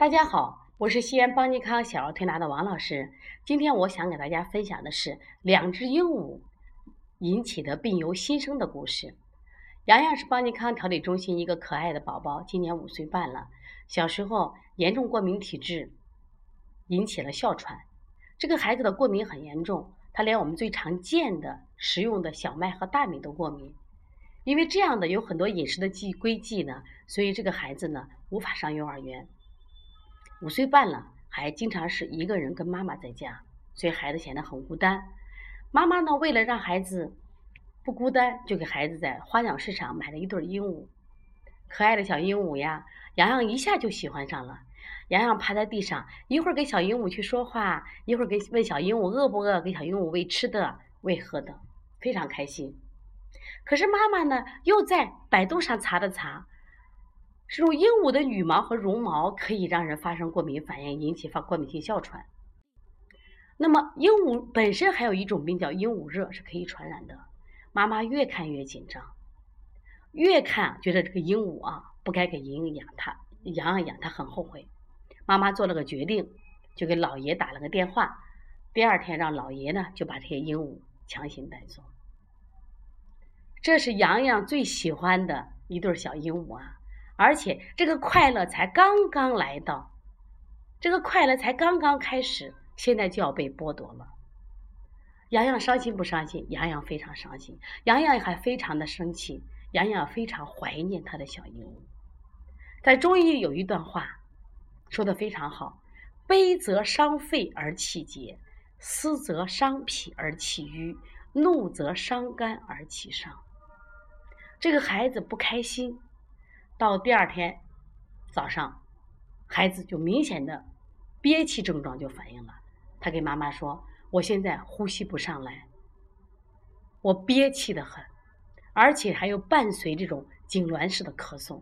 大家好，我是西安邦尼康小儿推拿的王老师。今天我想给大家分享的是两只鹦鹉引起的病由心生的故事。洋洋是邦尼康调理中心一个可爱的宝宝，今年五岁半了。小时候严重过敏体质，引起了哮喘。这个孩子的过敏很严重，他连我们最常见的食用的小麦和大米都过敏。因为这样的有很多饮食的忌规忌呢，所以这个孩子呢无法上幼儿园。五岁半了，还经常是一个人跟妈妈在家，所以孩子显得很孤单。妈妈呢，为了让孩子不孤单，就给孩子在花鸟市场买了一对鹦鹉，可爱的小鹦鹉呀。洋洋一下就喜欢上了。洋洋趴在地上，一会儿给小鹦鹉去说话，一会儿给问小鹦鹉饿不饿，给小鹦鹉喂吃的、喂喝的，非常开心。可是妈妈呢，又在百度上查了查。这种鹦鹉的羽毛和绒毛可以让人发生过敏反应，引起发过敏性哮喘。那么鹦鹉本身还有一种病叫鹦鹉热，是可以传染的。妈妈越看越紧张，越看觉得这个鹦鹉啊不该给莹莹养它，养养养，它很后悔。妈妈做了个决定，就给老爷打了个电话。第二天让老爷呢就把这些鹦鹉强行带走。这是洋洋最喜欢的一对小鹦鹉啊。而且这个快乐才刚刚来到，这个快乐才刚刚开始，现在就要被剥夺了。洋洋伤心不伤心？洋洋非常伤心，洋洋还非常的生气，洋洋非常怀念他的小鹦鹉。在中医有一段话说的非常好：悲则伤肺而气结，思则伤脾而气郁，怒则伤肝而气伤。这个孩子不开心。到第二天早上，孩子就明显的憋气症状就反应了。他给妈妈说：“我现在呼吸不上来，我憋气的很，而且还有伴随这种痉挛式的咳嗽。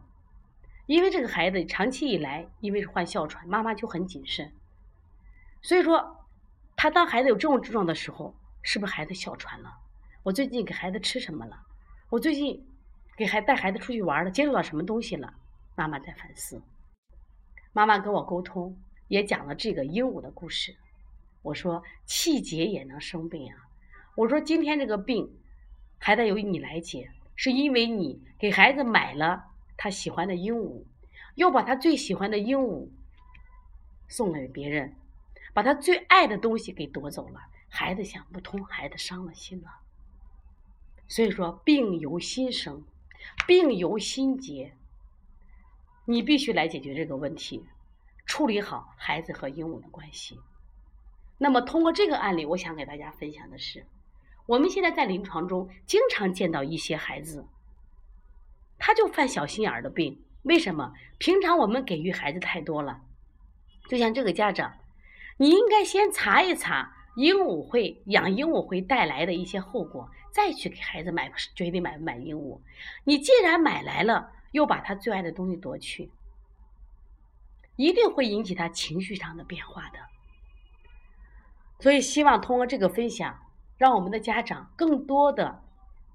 因为这个孩子长期以来因为是患哮喘，妈妈就很谨慎。所以说，他当孩子有这种症状的时候，是不是孩子哮喘了？我最近给孩子吃什么了？我最近。”给孩带孩子出去玩了，接触到什么东西了？妈妈在反思。妈妈跟我沟通，也讲了这个鹦鹉的故事。我说气结也能生病啊。我说今天这个病还得由你来解，是因为你给孩子买了他喜欢的鹦鹉，又把他最喜欢的鹦鹉送给别人，把他最爱的东西给夺走了。孩子想不通，孩子伤了心了。所以说，病由心生。病由心结，你必须来解决这个问题，处理好孩子和鹦鹉的关系。那么，通过这个案例，我想给大家分享的是，我们现在在临床中经常见到一些孩子，他就犯小心眼儿的病。为什么？平常我们给予孩子太多了。就像这个家长，你应该先查一查鹦鹉会养鹦鹉会带来的一些后果。再去给孩子买，决定买不买鹦鹉。你既然买来了，又把他最爱的东西夺去，一定会引起他情绪上的变化的。所以，希望通过这个分享，让我们的家长更多的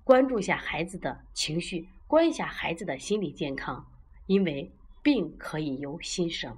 关注一下孩子的情绪，关一下孩子的心理健康，因为病可以由心生。